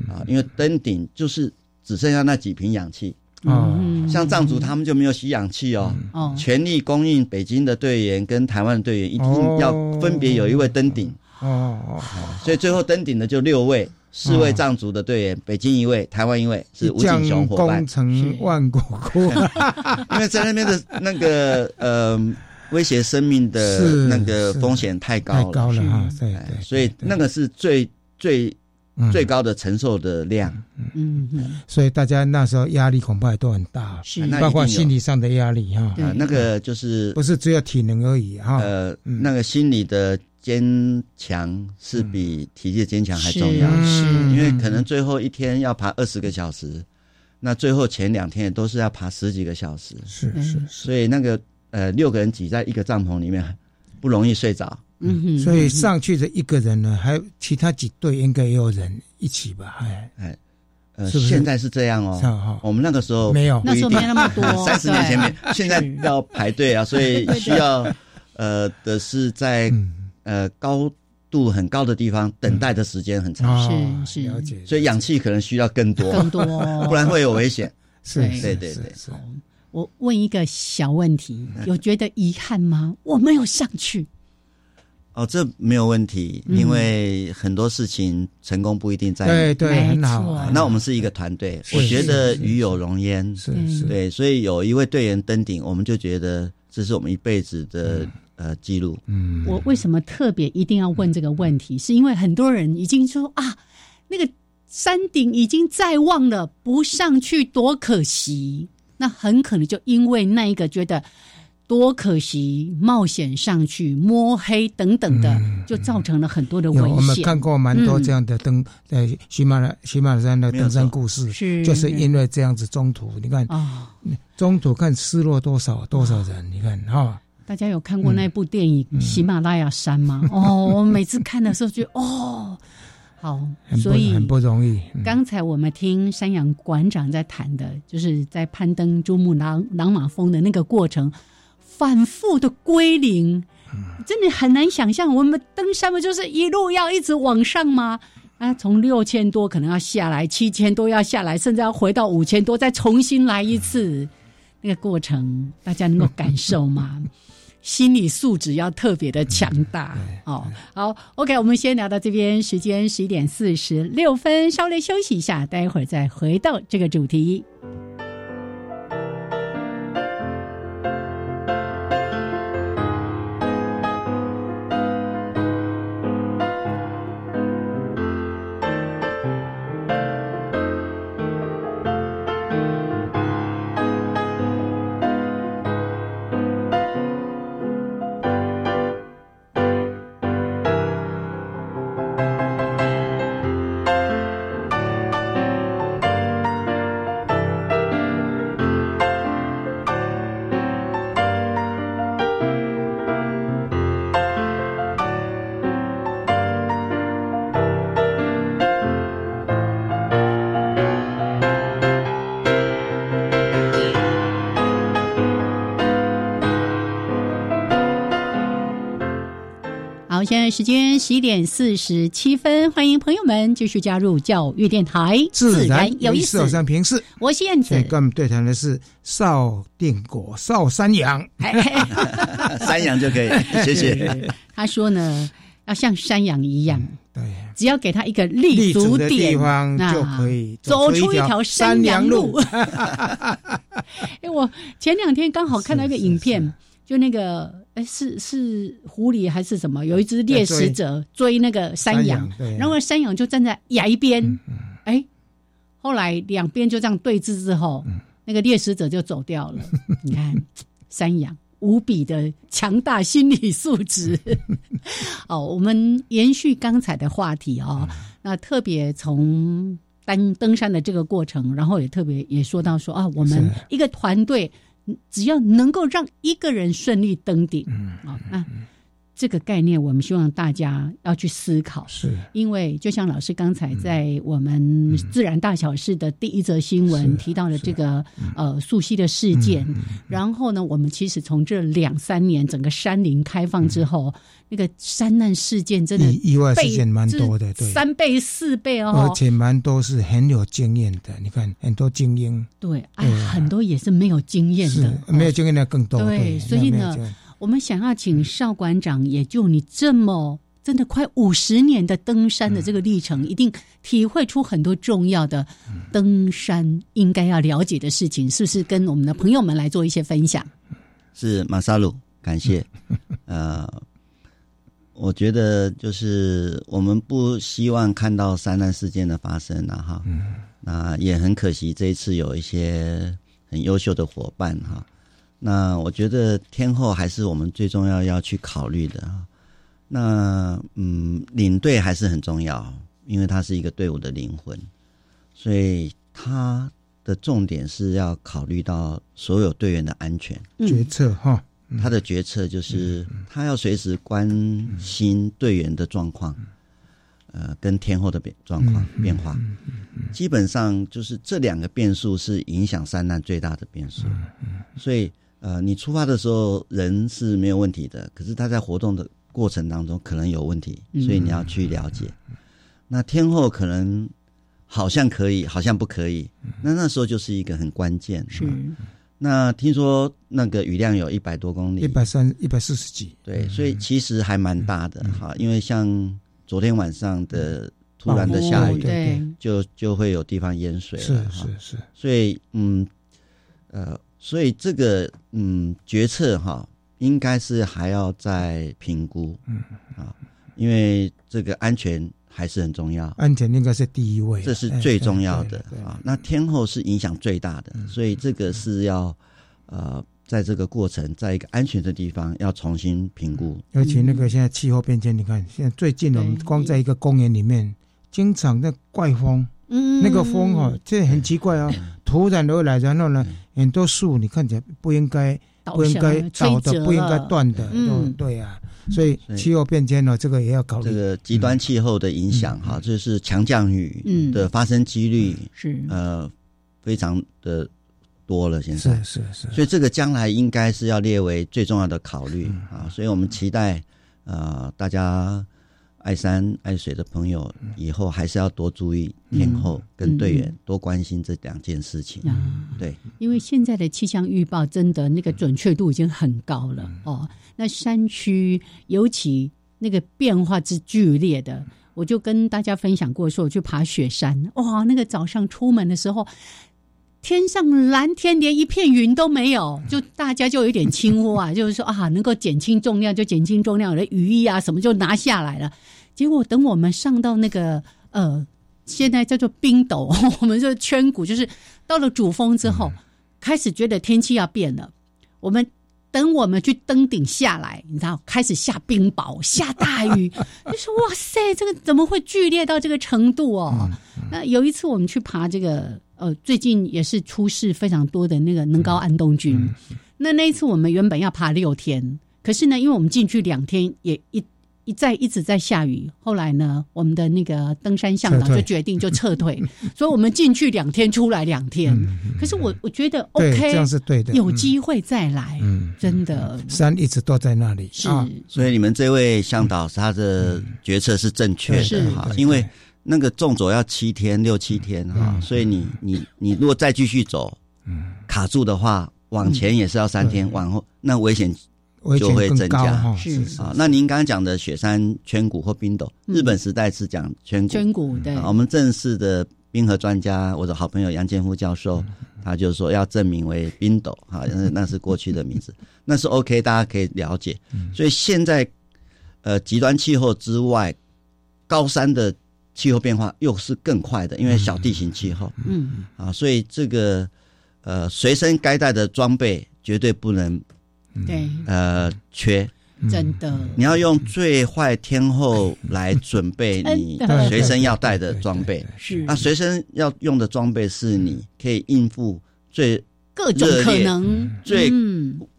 S7: 啊，因为登顶就是只剩下那几瓶氧气，啊，像藏族他们就没有吸氧气哦，哦，全力供应北京的队员跟台湾的队员一定要分别有一位登顶，哦哦，所以最后登顶的就六位。四位藏族的队员，北京一位，台湾一位，是吴景雄伙伴。
S3: 功成万骨枯，[laughs]
S7: 因为在那边的那个呃，威胁生命的那个风险太高了，
S3: 太高了哈。对对，
S7: 所以那个是最最最高的承受的量。
S3: 嗯嗯，所以大家那时候压力恐怕都很大，
S2: 是
S3: 包括心理上的压力哈。
S7: 啊，那个就是
S3: 不是只有体能而已哈。
S7: 呃，那个心理的。坚强是比体力坚强还重要，
S2: 是，
S7: 因为可能最后一天要爬二十个小时，那最后前两天也都是要爬十几个小时，
S3: 是是，
S7: 所以那个呃六个人挤在一个帐篷里面不容易睡着，
S3: 嗯，所以上去的一个人呢，还有其他几队应该也有人一起吧？哎。
S7: 哎，呃，现在是这样哦，我们那个时候
S3: 没有，
S2: 那时候没那么多，[laughs]
S7: 三十年前面，现在要排队啊，所以需要。呃的是在呃高度很高的地方等待的时间很
S2: 长，是是。
S3: 了解，
S7: 所以氧气可能需要更多。
S2: 更多，
S7: 不然会有危险。
S3: 是，
S7: 对。对对。
S2: 我问一个小问题，有觉得遗憾吗？我没有上去。
S7: 哦，这没有问题，因为很多事情成功不一定在
S3: 对对很好。
S7: 那我们是一个团队，我觉得与有荣焉，
S3: 是是，
S7: 对，所以有一位队员登顶，我们就觉得这是我们一辈子的呃记录。
S2: 嗯，我为什么特别一定要问这个问题？是因为很多人已经说啊，那个山顶已经在望了，不上去多可惜。那很可能就因为那一个觉得。多可惜！冒险上去摸黑等等的，就造成了很多的危险。
S3: 我们看过蛮多这样的登在喜马拉喜马拉山的登山故事，
S2: 是
S3: 就是因为这样子中途，你看中途看失落多少多少人，你看哈。
S2: 大家有看过那部电影《喜马拉雅山》吗？[laughs] 哦，我每次看的时候觉得哦，好，所以
S3: 很不容易。
S2: 刚才我们听山羊馆长在谈的，就是在攀登珠穆朗朗玛峰的那个过程。反复的归零，真的很难想象。我们登山不就是一路要一直往上吗？啊，从六千多可能要下来，七千多要下来，甚至要回到五千多，再重新来一次。那个过程，大家能够感受吗？[laughs] 心理素质要特别的强大哦。好，OK，我们先聊到这边，时间十一点四十六分，稍微休息一下，待会儿再回到这个主题。在时间十一点四十七分，欢迎朋友们继续加入教育电台，
S3: 自然
S2: 有意思。
S3: 我是平视，
S2: 我是燕子。
S3: 跟我们对谈的是邵定国、邵山羊，[laughs]
S7: 山羊就可以，谢谢。[laughs]
S2: 他说呢，要像山羊一样，
S3: 对，
S2: 只要给他一个立足的，
S3: 地方就可以
S2: 走出
S3: 一
S2: 条山羊路。[laughs] 哎，我前两天刚好看到一个影片。就那个，哎，是是狐狸还是什么？有一只猎食者追那个山羊，然后山羊就站在崖边，哎，后来两边就这样对峙之后，那个猎食者就走掉了。[laughs] 你看，山羊无比的强大心理素质。[laughs] 哦，我们延续刚才的话题哦，那特别从登登山的这个过程，然后也特别也说到说啊，我们一个团队。只要能够让一个人顺利登顶，啊，那这个概念我们希望大家要去思考。
S3: 是，
S2: 因为就像老师刚才在我们自然大小事的第一则新闻提到了这个呃溯溪的事件，然后呢，我们其实从这两三年整个山林开放之后，那个山难事件真的
S3: 意外事件蛮多的，对，
S2: 三倍四倍哦，
S3: 而且蛮多是很有经验的。你看很多精英，
S2: 对，哎，很多也是没有经验的，
S3: 没有经验的更多。
S2: 对，所以呢。我们想要请邵馆长，也就你这么真的快五十年的登山的这个历程，一定体会出很多重要的登山应该要了解的事情，是不是？跟我们的朋友们来做一些分享。
S7: 是马萨鲁，感谢。[laughs] 呃，我觉得就是我们不希望看到山难事件的发生了哈。那也很可惜，这一次有一些很优秀的伙伴哈。那我觉得天后还是我们最重要要去考虑的啊。那嗯，领队还是很重要，因为他是一个队伍的灵魂，所以他的重点是要考虑到所有队员的安全
S3: 决策哈。
S7: 他的决策就是他要随时关心队员的状况，呃，跟天后的变状况变化。基本上就是这两个变数是影响三难最大的变数，所以。呃，你出发的时候人是没有问题的，可是他在活动的过程当中可能有问题，所以你要去了解。那天后可能好像可以，好像不可以，那那时候就是一个很关键。
S2: 是。
S7: 那听说那个雨量有一百多公里，
S3: 一百三一百四十几，
S7: 对，所以其实还蛮大的哈。因为像昨天晚上的突然的下雨，
S2: 对，
S7: 就就会有地方淹水了，
S3: 是是是。
S7: 所以嗯，呃，所以这个嗯决策哈，应该是还要再评估，嗯啊，因为这个安全。还是很重要，
S3: 安全应该是第一位，
S7: 这是最重要的啊。那天后是影响最大的，所以这个是要呃，在这个过程，在一个安全的地方要重新评估。
S3: 而且那个现在气候变迁，你看现在最近我们光在一个公园里面，经常在怪风，嗯，那个风哦，这很奇怪哦，突然而来，然后呢，很多树你看起来不应该不应该倒的，不应该断的，嗯，对呀。所以气候变迁呢，这个也要考虑。
S7: 这个极端气候的影响哈，就是强降雨的发生几率
S2: 是
S7: 呃非常的多了。现在
S3: 是是是，
S7: 所以这个将来应该是要列为最重要的考虑啊。所以我们期待呃大家。爱山爱水的朋友，以后还是要多注意天后跟队员，多关心这两件事情。对，
S2: 因为现在的气象预报真的那个准确度已经很高了哦。那山区尤其那个变化之剧烈的，我就跟大家分享过，说我去爬雪山，哇，那个早上出门的时候，天上蓝天，连一片云都没有，就大家就有点轻忽啊，[laughs] 就是说啊，能够减轻重量就减轻重量，我的雨衣啊什么就拿下来了。结果等我们上到那个呃，现在叫做冰斗，[laughs] 我们这圈谷就是到了主峰之后，开始觉得天气要变了。我们等我们去登顶下来，你知道，开始下冰雹、[laughs] 下大雨，就说哇塞，这个怎么会剧烈到这个程度哦？那有一次我们去爬这个呃，最近也是出事非常多的那个能高安东军。那那一次我们原本要爬六天，可是呢，因为我们进去两天也一。一再一直在下雨，后来呢，我们的那个登山向导就决定就撤退，所以我们进去两天，出来两天。可是我我觉得 OK，
S3: 这样是对的，
S2: 有机会再来，真的
S3: 山一直都在那里。
S2: 是，
S7: 所以你们这位向导他的决策是正确的哈，因为那个纵走要七天六七天哈，所以你你你如果再继续走，卡住的话，往前也是要三天，往后那危险。就会增加。
S2: 是
S7: 啊，那您刚刚讲的雪山圈谷或冰斗，日本时代是讲圈谷。
S2: 圈谷对，
S7: 我们正式的冰河专家，我的好朋友杨建夫教授，他就说要证明为冰斗，哈，[laughs] 那那是过去的名字，那是 OK，大家可以了解。所以现在，呃，极端气候之外，高山的气候变化又是更快的，因为小地形气候，嗯。啊，所以这个呃，随身该带的装备绝对不能。
S2: 对，
S7: 呃，缺，
S2: 真的，
S7: 你要用最坏天后来准备你随身要带的装备。
S2: 是，
S7: 那随身要用的装备是你可以应付最
S2: 各种可能、
S7: 最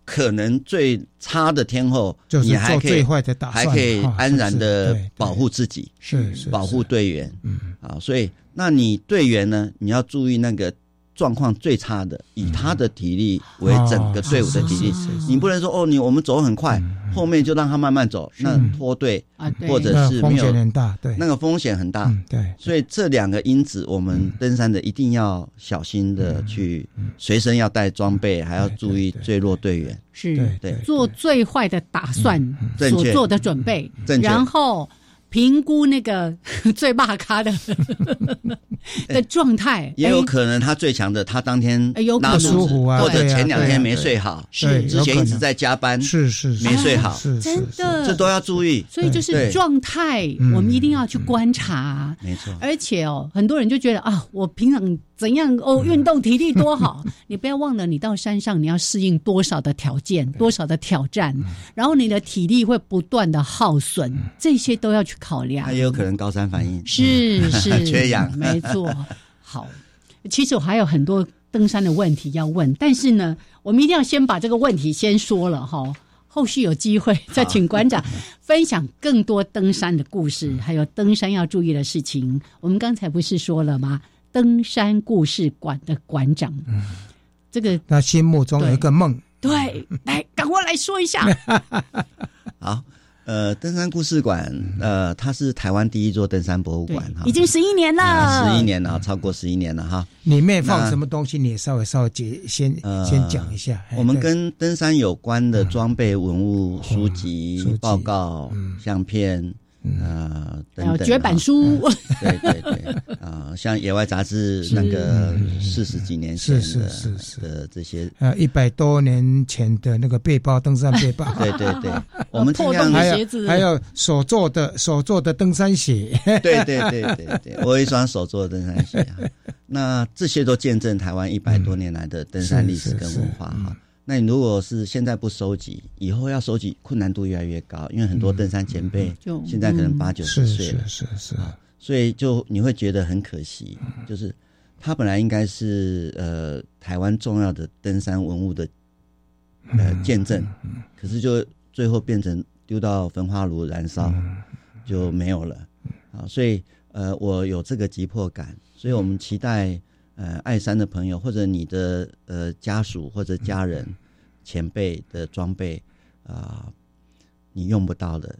S7: 可能最差的天后，你还可以还可以安然的保护自己，
S3: 是是
S7: 保护队员。嗯，啊，所以那你队员呢，你要注意那个。状况最差的，以他的体力为整个队伍的体力，你不能说哦，你我们走很快，后面就让他慢慢走，那拖队或者是没有
S3: 很大，对，
S7: 那个风险很大，
S3: 对，
S7: 所以这两个因子，我们登山的一定要小心的去随身要带装备，还要注意坠落队员，
S2: 是
S7: 对，
S2: 做最坏的打算，所做的准备，然后。评估那个 [laughs] 最骂咖的 [laughs] 的状态，
S7: 也有可能他最强的，他当天
S2: 拉
S3: 舒服啊，
S7: 或者前两天没睡好，
S2: 是
S7: 之前一直在加班，
S3: 是是
S7: 没睡好，
S2: 真的，
S7: 这都要注意。
S2: 所以就是状态，我们一定要去观察，
S7: 没错。
S2: 而且哦，很多人就觉得啊，我平常。怎样哦？运动体力多好！[laughs] 你不要忘了，你到山上你要适应多少的条件，多少的挑战，然后你的体力会不断的耗损，这些都要去考量。
S7: 它也有可能高山反应，
S2: 是 [laughs] 是
S7: 缺氧，[laughs]
S2: 没错。好，其实我还有很多登山的问题要问，但是呢，我们一定要先把这个问题先说了哈。后续有机会再请馆长 [laughs] 分享更多登山的故事，还有登山要注意的事情。我们刚才不是说了吗？登山故事馆的馆长，嗯，这个
S3: 他心目中有一个梦，
S2: 对，来，赶快来说一下。
S7: 好。呃，登山故事馆，呃，它是台湾第一座登山博物馆哈，
S2: 已经十一年了，
S7: 十一年了，超过十一年了哈。
S3: 里面放什么东西？你也稍微稍微解先先讲一下。
S7: 我们跟登山有关的装备、文物、书籍、报告、相片。呃，等等，
S2: 绝版书，[laughs]
S7: 对对对，啊，像野外杂志那个四十几年前的，是是是。的这些，
S3: 呃，一百多年前的那个背包，登山背包，
S7: 对 [laughs] 对对，[laughs] 我们
S2: 破洞的鞋子，
S3: 还有手做的手做的登山鞋，
S7: 对对对对对，我有一双手做的登山鞋，那这些都见证台湾一百多年来的登山历史跟文化哈。那你如果是现在不收集，以后要收集困难度越来越高，因为很多登山前辈现在可能八九十岁了，
S3: 是是，
S7: 所以就你会觉得很可惜，就是它本来应该是呃台湾重要的登山文物的呃见证，可是就最后变成丢到焚化炉燃烧就没有了。啊，所以呃我有这个急迫感，所以我们期待。呃，爱山的朋友或者你的呃家属或者家人、前辈的装备啊，你用不到的，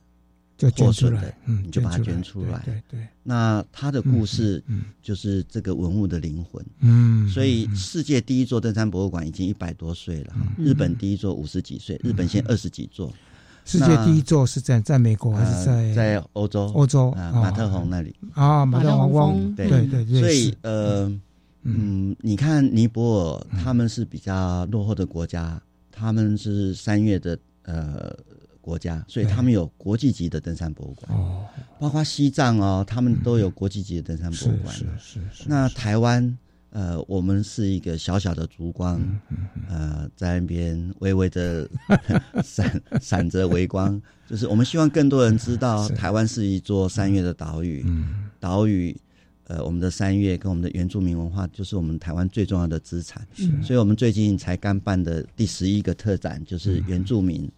S3: 就捐出来，
S7: 嗯，你就把它捐出来。
S3: 对对。
S7: 那他的故事，就是这个文物的灵魂。
S3: 嗯。
S7: 所以，世界第一座登山博物馆已经一百多岁了。日本第一座五十几岁，日本现在二十几座。
S3: 世界第一座是在在美国还是在
S7: 在欧洲？
S3: 欧洲
S7: 啊，马特洪那里
S3: 啊，马特洪峰。对对对。
S7: 所以呃。嗯，你看尼泊尔，他们是比较落后的国家，他们是三月的呃国家，所以他们有国际级的登山博物馆。哦，包括西藏哦，他们都有国际级的登山博物馆。
S3: 是是是。
S7: 那台湾呃，我们是一个小小的烛光，呃，在那边微微的 [laughs] 闪闪着微光，就是我们希望更多人知道，台湾是一座三月的岛屿。嗯，岛屿。呃，我们的三月跟我们的原住民文化，就是我们台湾最重要的资产。所以，我们最近才刚办的第十一个特展，就是原住民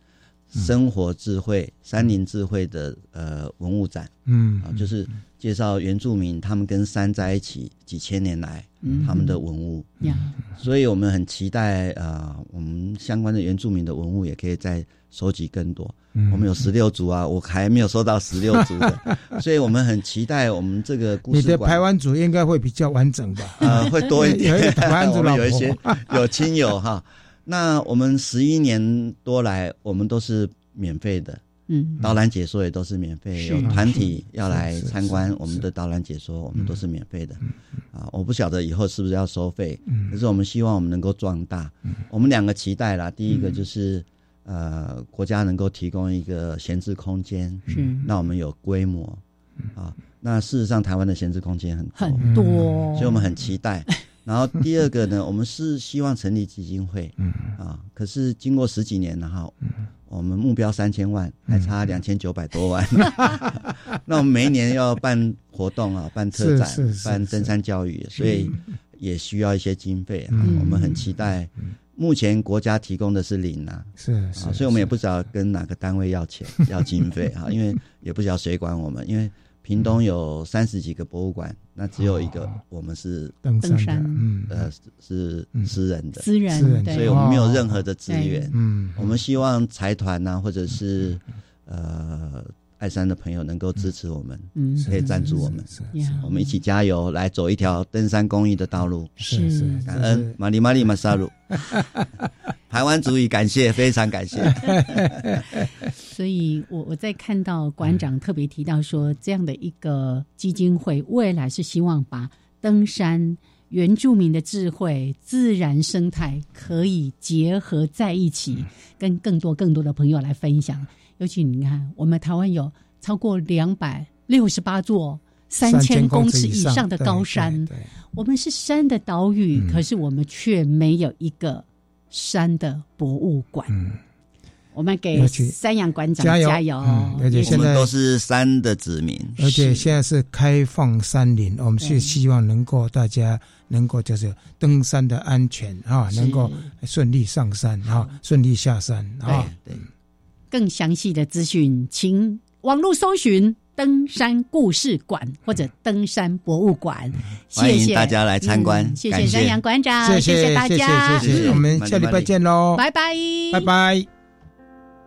S7: 生活智慧、山林智慧的呃文物展。
S3: 嗯，
S7: 啊，就是介绍原住民他们跟山在一起几千年来他们的文物。所以我们很期待啊，我们相关的原住民的文物也可以再收集更多。我们有十六组啊，我还没有收到十六组的，[laughs] 所以我们很期待我们这个故
S3: 事。你的台湾组应该会比较完整吧？
S7: 呃，会多一点。[laughs]
S3: 台湾组 [laughs]
S7: 有一些有亲友哈。那我们十一年多来，我们都是免费的，
S2: 嗯，
S7: 导览解说也都是免费。有团体要来参观我们的导览解说，我们都是免费的。啊，我不晓得以后是不是要收费，可是我们希望我们能够壮大。我们两个期待啦，第一个就是。呃，国家能够提供一个闲置空间，
S2: 是
S7: 那我们有规模啊。那事实上，台湾的闲置空间很
S2: 很多，
S7: 所以我们很期待。然后第二个呢，我们是希望成立基金会，[laughs] 啊，可是经过十几年了哈，我们目标三千万，还差两千九百多万。[laughs] 那我们每一年要办活动啊，办特展，办登山教育，所以也需要一些经费啊。我们很期待。目前国家提供的是零啊，
S3: 是
S7: 啊，所以我们也不知道跟哪个单位要钱要经费啊，因为也不知道谁管我们，因为屏东有三十几个博物馆，那只有一个我们是
S3: 登山，
S7: 嗯，呃是私人的，
S2: 私人，
S7: 所以我们没有任何的资源，嗯，我们希望财团呢，或者是呃。泰山的朋友能够支持我们，嗯，可以赞助我们，是，我们一起加油，来走一条登山公益的道路。
S3: 是是，
S7: 感恩玛丽玛丽玛萨鲁，[laughs] 台湾足以感谢，非常感谢。[laughs]
S2: 所以，我我在看到馆长特别提到说，这样的一个基金会，未来是希望把登山原住民的智慧、自然生态可以结合在一起，跟更多更多的朋友来分享。尤其你看，我们台湾有超过两百六十八座三千公尺以上的高山，我们是山的岛屿，可是我们却没有一个山的博物馆。我们给山阳馆长加油！
S3: 而且现在
S7: 都是山的子民，
S3: 而且现在是开放山林，我们是希望能够大家能够就是登山的安全啊，能够顺利上山啊，顺利下山啊。
S7: 对。
S2: 更详细的资讯，请网络搜寻登山故事馆或者登山博物馆。
S7: 欢迎大家来参观，
S2: 谢谢山羊馆长，
S3: 谢
S2: 谢大家，
S3: 谢谢，我们下礼拜见喽，
S2: 拜拜，
S3: 拜拜。